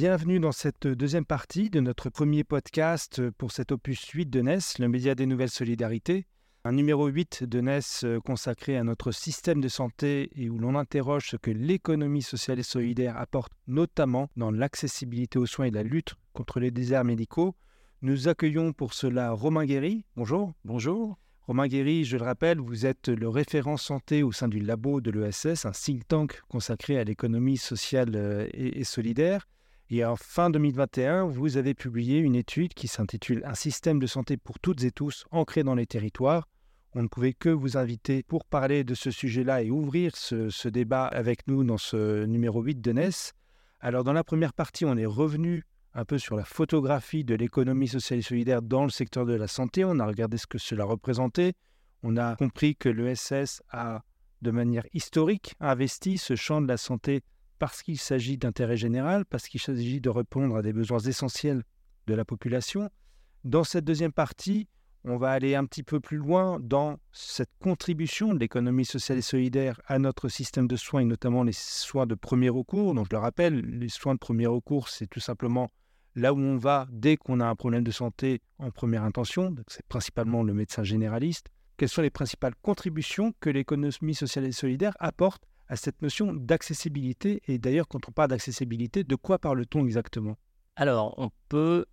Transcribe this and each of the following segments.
Bienvenue dans cette deuxième partie de notre premier podcast pour cet opus 8 de NES, le média des nouvelles solidarités. Un numéro 8 de NES euh, consacré à notre système de santé et où l'on interroge ce que l'économie sociale et solidaire apporte notamment dans l'accessibilité aux soins et la lutte contre les déserts médicaux. Nous accueillons pour cela Romain Guéry. Bonjour. Bonjour. Romain Guéry, je le rappelle, vous êtes le référent santé au sein du labo de l'ESS, un think tank consacré à l'économie sociale euh, et, et solidaire. Et en fin 2021, vous avez publié une étude qui s'intitule Un système de santé pour toutes et tous ancré dans les territoires. On ne pouvait que vous inviter pour parler de ce sujet-là et ouvrir ce, débat avec nous dans ce numéro 8 de NES. Alors dans la première partie, on est revenu un peu sur la photographie de l'économie sociale et solidaire dans le secteur de la santé. On a regardé ce que cela représentait. On a compris que l'ESS a, de manière historique, investi ce champ de la santé parce qu'il s'agit d'intérêt général, parce qu'il s'agit de répondre à des besoins essentiels de la population. Dans cette deuxième partie, on va aller un petit peu plus loin dans cette contribution de l'économie sociale et solidaire à notre système de soins, et notamment les soins de premier recours. Donc je le rappelle, les soins de premier recours, c'est tout simplement là où on va dès qu'on a un problème de santé en première intention. C'est principalement le médecin généraliste. Quelles sont les principales contributions que l'économie sociale et solidaire apporte à cette notion d'accessibilité. Et d'ailleurs, quand on parle d'accessibilité, de quoi parle-t-on exactement? Alors, on peut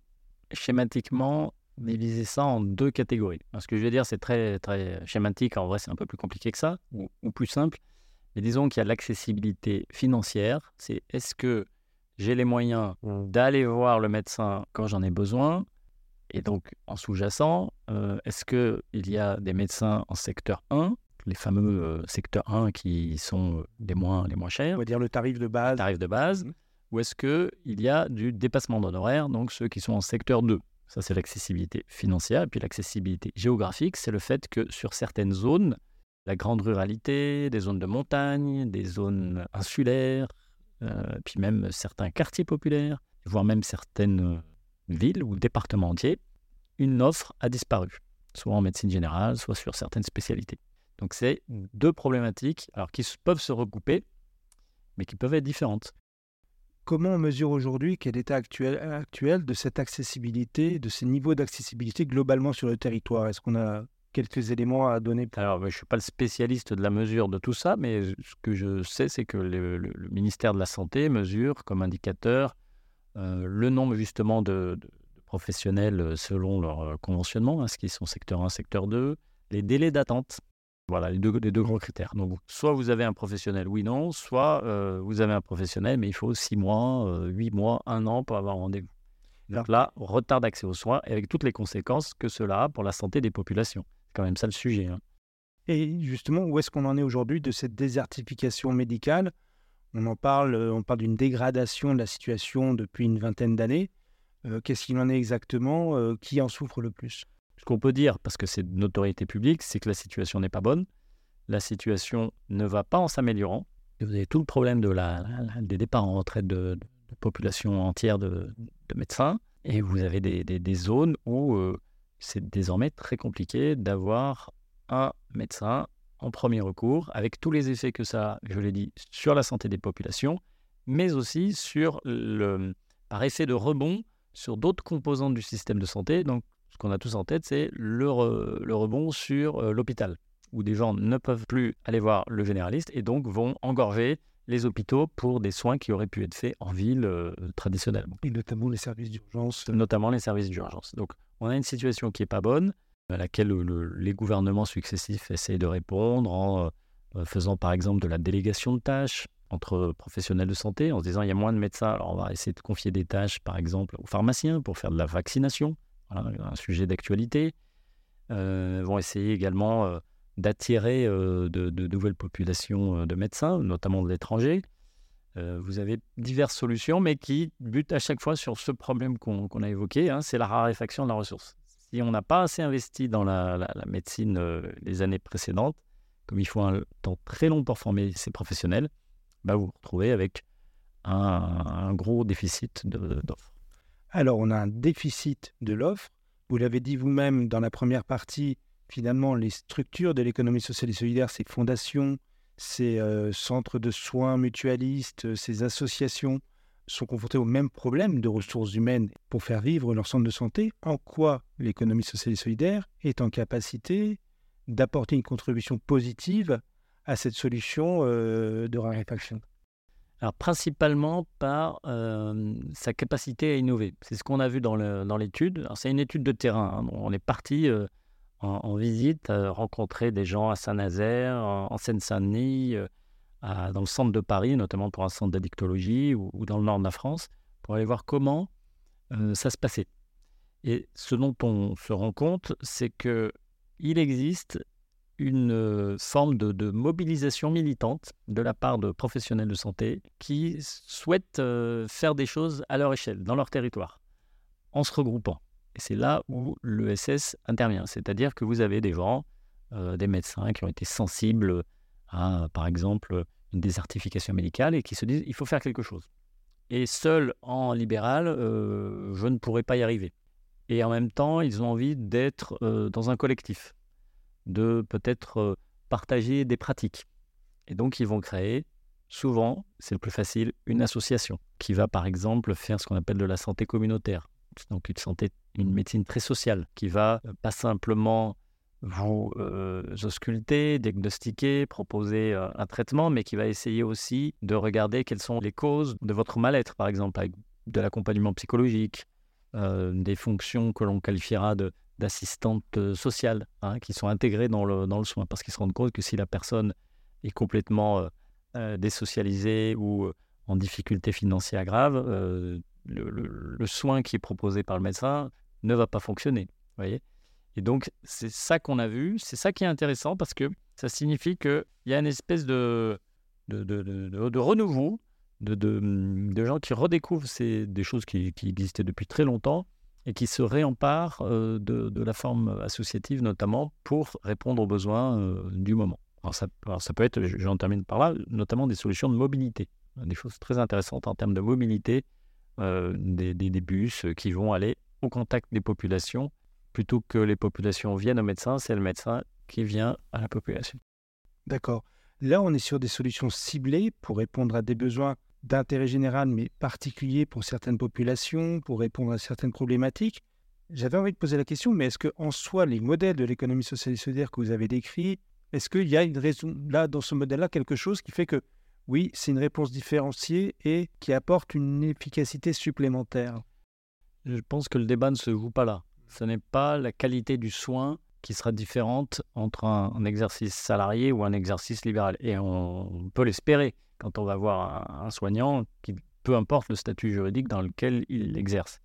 schématiquement diviser ça en deux catégories. Alors, ce que je vais dire, c'est très, très schématique. En vrai, c'est un peu plus compliqué que ça, ou, ou plus simple. Mais disons qu'il y a l'accessibilité financière. C'est est-ce que j'ai les moyens d'aller voir le médecin quand j'en ai besoin? Et donc, en sous-jacent, euh, est-ce qu'il y a des médecins en secteur 1 les fameux euh, secteurs 1 qui sont les moins, les moins chers. On va dire le tarif de base. Tarif de base. Mhm. Ou est-ce qu'il y a du dépassement d'honoraires, donc ceux qui sont en secteur 2 Ça, c'est l'accessibilité financière. Et puis l'accessibilité géographique, c'est le fait que sur certaines zones, la grande ruralité, des zones de montagne, des zones insulaires, euh, puis même certains quartiers populaires, voire même certaines villes ou départements entiers, une offre a disparu, soit en médecine générale, soit sur certaines spécialités. Donc c'est deux problématiques alors, qui peuvent se recouper, mais qui peuvent être différentes. Comment on mesure aujourd'hui quel est l'état actuel, actuel de cette accessibilité, de ces niveaux d'accessibilité globalement sur le territoire? Est-ce qu'on a quelques éléments à donner pour- Alors, je ne suis pas le spécialiste de la mesure de tout ça, mais ce que je sais, c'est que le, le- le ministère de la Santé mesure comme indicateur euh, le nombre justement de, de- de professionnels euh, selon leur euh, conventionnement, hein, ce qui sont secteur 1, secteur 2, les délais d'attente. Voilà, les deux, les deux gros critères. Donc, soit vous avez un professionnel, oui, non, soit euh, vous avez un professionnel, mais il faut 6 mois, euh, 8 mois, 1 an pour avoir un rendez-vous. Donc là, retard d'accès aux soins, et avec toutes les conséquences que cela a pour la santé des populations. C'est quand même ça le sujet. hein. Et justement, où est-ce qu'on en est aujourd'hui de cette désertification médicale? On en parle, euh, on parle d'une dégradation de la situation depuis une vingtaine d'années. Euh, Qu'est-ce qu'il en est exactement? Euh, Qui en souffre le plus? Ce qu'on peut dire, parce que c'est de notoriété publique, c'est que la situation n'est pas bonne. La situation ne va pas en s'améliorant. Vous avez tout le problème de la, des départs en retraite de, populations entières de, de médecins. Et vous avez des, des- des zones où euh, c'est désormais très compliqué d'avoir un médecin en premier recours, avec tous les effets que ça a, je l'ai dit, sur la santé des populations, mais aussi sur le, par effet de rebond sur d'autres composantes du système de santé. Donc, ce qu'on a tous en tête, c'est le, re- le rebond sur euh, l'hôpital, où des gens ne peuvent plus aller voir le généraliste et donc vont engorger les hôpitaux pour des soins qui auraient pu être faits en ville euh, traditionnellement, Et notamment les services d'urgence. notamment les services d'urgence. Donc, on a une situation qui n'est pas bonne, à laquelle le- les gouvernements successifs essayent de répondre en euh, faisant par exemple de la délégation de tâches entre professionnels de santé, en se disant il y a moins de médecins, alors on va essayer de confier des tâches par exemple aux pharmaciens pour faire de la vaccination, voilà, un sujet d'actualité. Euh, vont essayer également euh, d'attirer euh, de, nouvelles populations euh, de médecins, notamment de l'étranger. Vous avez diverses solutions, mais qui butent à chaque fois sur ce problème qu'on a évoqué, hein, c'est la raréfaction de la ressource. Si on n'a pas assez investi dans la, médecine les années précédentes, comme il faut un temps très long pour former ces professionnels, bah vous vous retrouvez avec un, gros déficit d'offres. Alors, on a un déficit de l'offre. Vous l'avez dit vous-même dans la première partie, finalement, les structures de l'économie sociale et solidaire, ces fondations, ces euh, centres de soins mutualistes, ces associations, sont confrontés au même problème de ressources humaines pour faire vivre leur centre de santé. En quoi l'économie sociale et solidaire est en capacité d'apporter une contribution positive à cette solution euh, de raréfaction? Alors, principalement par sa capacité à innover. C'est ce qu'on a vu dans l'étude. c'est une étude de terrain. Hein. On est parti en, visite, rencontrer des gens à Saint-Nazaire, en, Seine-Saint-Denis, dans le centre de Paris, notamment pour un centre d'addictologie, ou, dans le nord de la France, pour aller voir comment ça se passait. Et ce dont on se rend compte, c'est que il existe une forme de, mobilisation militante de la part de professionnels de santé qui souhaitent faire des choses à leur échelle, dans leur territoire, en se regroupant. Et c'est là où l'ESS intervient. C'est-à-dire que vous avez des gens, des médecins qui ont été sensibles à, par exemple, une désertification médicale et qui se disent il faut faire quelque chose. Et seul en libéral, je ne pourrais pas y arriver et en même temps, ils ont envie d'être euh, dans un collectif, de peut-être euh, partager des pratiques. Et donc, ils vont créer, souvent, c'est le plus facile, une association qui va, par exemple, faire ce qu'on appelle de la santé communautaire. Donc, une santé, une médecine très sociale, qui va euh, pas simplement vous ausculter, diagnostiquer, proposer un traitement, mais qui va essayer aussi de regarder quelles sont les causes de votre mal-être, par exemple, avec de l'accompagnement psychologique, euh, des fonctions que l'on qualifiera d'assistantes euh, sociales, hein, qui sont intégrées dans le, dans le soin, parce qu'ils se rendent compte que si la personne est complètement euh, désocialisée ou en difficulté financière grave, le, soin qui est proposé par le médecin ne va pas fonctionner. Voyez et donc, c'est ça qu'on a vu, c'est ça qui est intéressant parce que ça signifie qu'il y a une espèce de, de, de, de renouveau de, de, gens qui redécouvrent ces, des choses qui, existaient depuis très longtemps et qui se réemparent euh, de, la forme associative notamment pour répondre aux besoins euh, du moment. Alors ça, ça, peut être, j'en termine par là, notamment des solutions de mobilité, des choses très intéressantes en termes de mobilité, euh, des, des, bus qui vont aller au contact des populations plutôt que les populations viennent au médecin, c'est le médecin qui vient à la population. D'accord. Là, on est sur des solutions ciblées pour répondre à des besoins d'intérêt général, mais particulier pour certaines populations, pour répondre à certaines problématiques. J'avais envie de poser la question, mais est-ce qu'en soi, les modèles de l'économie sociale et solidaire que vous avez décrits, est-ce qu'il y a une raison, là, dans ce modèle-là, quelque chose qui fait que, oui, c'est une réponse différenciée et qui apporte une efficacité supplémentaire? Je pense que le débat ne se joue pas là. Ce n'est pas la qualité du soin qui sera différente entre un, exercice salarié ou un exercice libéral. Et on peut l'espérer quand on va voir un, soignant, peu importe le statut juridique dans lequel il exerce.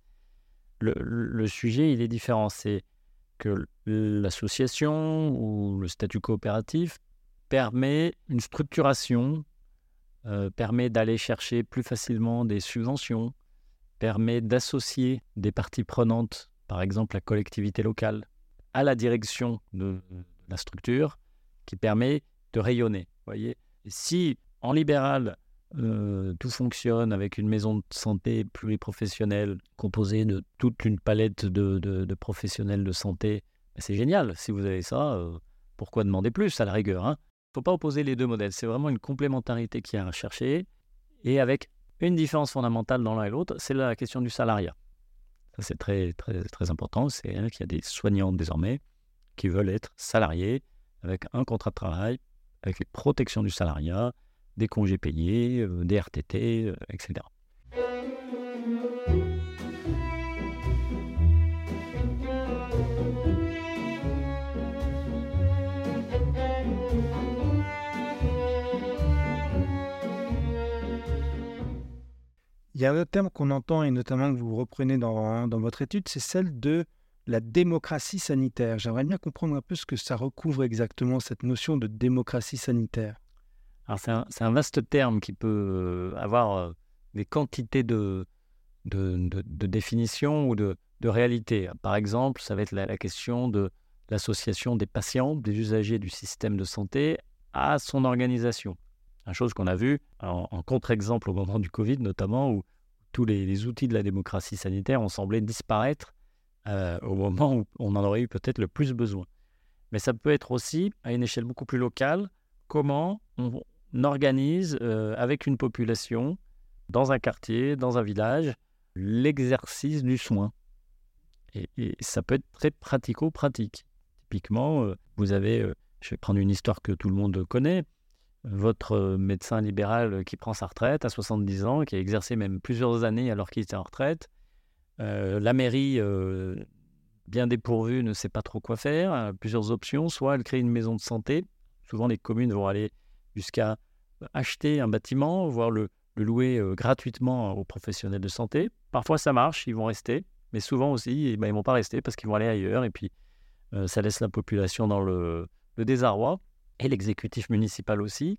Le, sujet, il est différent. C'est que l'association ou le statut coopératif permet une structuration, euh, permet d'aller chercher plus facilement des subventions, permet d'associer des parties prenantes, par exemple la collectivité locale, à la direction de la structure, qui permet de rayonner. Voyez, si en libéral, euh, tout fonctionne avec une maison de santé pluriprofessionnelle composée de toute une palette de, professionnels de santé. C'est génial. Si vous avez ça, euh, pourquoi demander plus à la rigueur Il hein? ne faut pas opposer les deux modèles. C'est vraiment une complémentarité qui est à chercher et avec une différence fondamentale dans l'un et l'autre, c'est la question du salariat. C'est très important. C'est qu'il y a des soignants désormais qui veulent être salariés avec un contrat de travail, avec les protections du salariat, des congés payés, euh, des RTT, euh, etc. Il y a un autre terme qu'on entend et notamment que vous reprenez dans, dans votre étude, c'est celle de la démocratie sanitaire. J'aimerais bien comprendre un peu ce que ça recouvre exactement, cette notion de démocratie sanitaire. C'est un, vaste terme qui peut euh, avoir euh, des quantités de, définitions ou de, de réalité. Par exemple, ça va être la, question de l'association des patients, des usagers du système de santé à son organisation. Une chose qu'on a vu en, contre-exemple au moment du Covid notamment, où tous les, outils de la démocratie sanitaire ont semblé disparaître euh, au moment où on en aurait eu peut-être le plus besoin. Mais ça peut être aussi, à une échelle beaucoup plus locale, comment on organise euh, avec une population, dans un quartier, dans un village, l'exercice du soin. Et, ça peut être très pratico-pratique. Typiquement, euh, vous avez, euh, je vais prendre une histoire que tout le monde connaît, votre médecin libéral qui prend sa retraite à 70 ans, qui a exercé même plusieurs années alors qu'il était en retraite. la mairie bien dépourvue ne sait pas trop quoi faire, plusieurs options, soit elle crée une maison de santé, souvent les communes vont aller jusqu'à acheter un bâtiment, voire le, louer euh, gratuitement aux professionnels de santé. Parfois ça marche, ils vont rester, mais souvent aussi, eh ben, ils ne vont pas rester parce qu'ils vont aller ailleurs et puis euh, ça laisse la population dans le, désarroi et l'exécutif municipal aussi.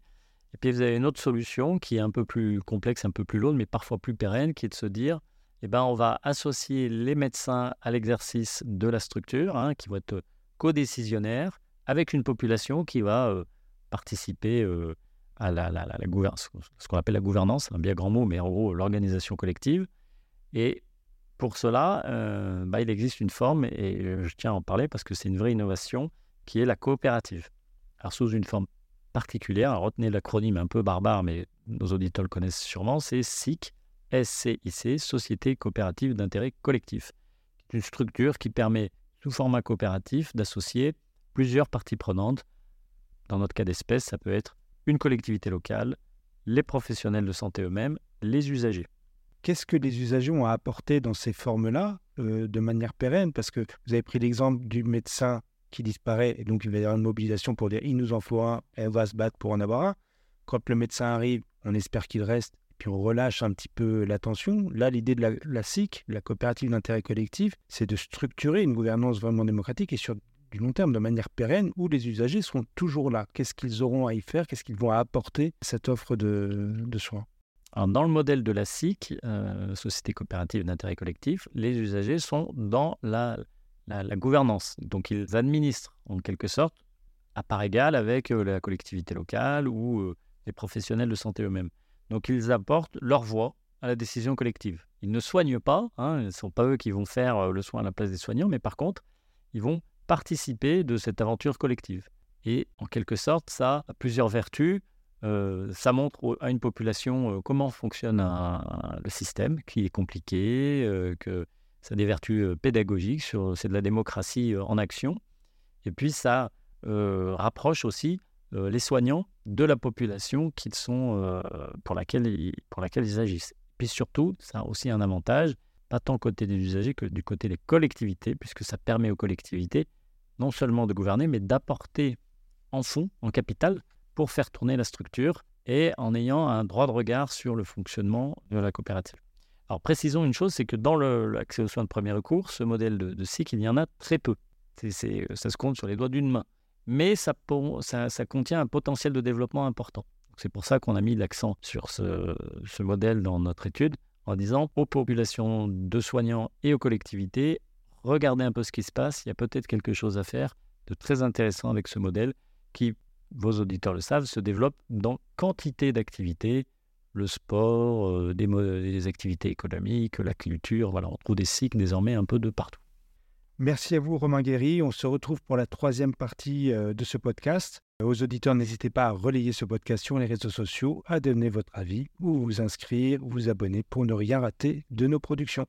Et puis vous avez une autre solution qui est un peu plus complexe, un peu plus lourde, mais parfois plus pérenne, qui est de se dire, eh ben, on va associer les médecins à l'exercice de la structure, hein, qui vont être co-décisionnaires, avec une population qui va euh, participer à la, gouvernance, ce qu'on appelle la gouvernance, un bien grand mot, mais en gros l'organisation collective. Et pour cela, euh, bah, il existe une forme, et je tiens à en parler parce que c'est une vraie innovation, qui est la coopérative. Alors sous une forme particulière, retenez l'acronyme un peu barbare, mais nos auditeurs le connaissent sûrement, c'est SIC, SCIC, Société coopérative d'intérêt collectif. C'est une structure qui permet, sous format coopératif, d'associer plusieurs parties prenantes. Dans notre cas d'espèce, ça peut être une collectivité locale, les professionnels de santé eux-mêmes, les usagers. Qu'est-ce que les usagers ont à apporter dans ces formes-là euh, de manière pérenne? Parce que vous avez pris l'exemple du médecin qui disparaît et donc il va y avoir une mobilisation pour dire il nous en faut un et on va se battre pour en avoir un. Quand le médecin arrive, on espère qu'il reste puis on relâche un petit peu l'attention. Là, l'idée de la, la SIC, la coopérative d'intérêt collectif, c'est de structurer une gouvernance vraiment démocratique et sur du long terme, de manière pérenne, où les usagers seront toujours là. Qu'est-ce qu'ils auront à y faire? Qu'est-ce qu'ils vont apporter cette offre de, soins? Dans le modèle de la SIC, euh, Société coopérative d'intérêt collectif, les usagers sont dans la, la, gouvernance. Donc ils administrent en quelque sorte à part égale avec euh, la collectivité locale ou euh, les professionnels de santé eux-mêmes. Donc ils apportent leur voix à la décision collective. Ils ne soignent pas, hein, ce ne sont pas eux qui vont faire le soin à la place des soignants, mais par contre, ils vont participer de cette aventure collective. Et en quelque sorte, ça a plusieurs vertus. Euh, ça montre à une population euh, comment fonctionne le système, qui est compliqué, euh, que ça a des vertus pédagogiques, c'est de la démocratie en action. Et puis ça rapproche aussi les soignants de la population qu'ils sont, pour, laquelle ils, pour laquelle ils agissent. Puis surtout, ça a aussi un avantage, pas tant côté des usagers que du côté des collectivités, puisque ça permet aux collectivités non seulement de gouverner, mais d'apporter en fonds, en capital, pour faire tourner la structure et en ayant un droit de regard sur le fonctionnement de la coopérative. Alors précisons une chose, c'est que dans l'accès aux soins de premier recours, ce modèle de, de SIC, il y en a très peu. Ça se compte sur les doigts d'une main. Mais ça, contient un potentiel de développement important. C'est pour ça qu'on a mis l'accent sur ce modèle dans notre étude, en disant aux populations de soignants et aux collectivités, regardez un peu ce qui se passe, il y a peut-être quelque chose à faire de très intéressant avec ce modèle qui, vos auditeurs le savent, se développe dans quantité d'activités, le sport, euh, des, activités économiques, la culture, voilà, on trouve des cycles désormais un peu de partout. Merci à vous Romain Guéry, on se retrouve pour la troisième partie euh, de ce podcast. Aux auditeurs, n'hésitez pas à relayer ce podcast sur les réseaux sociaux, à donner votre avis ou vous inscrire ou vous abonner pour ne rien rater de nos productions.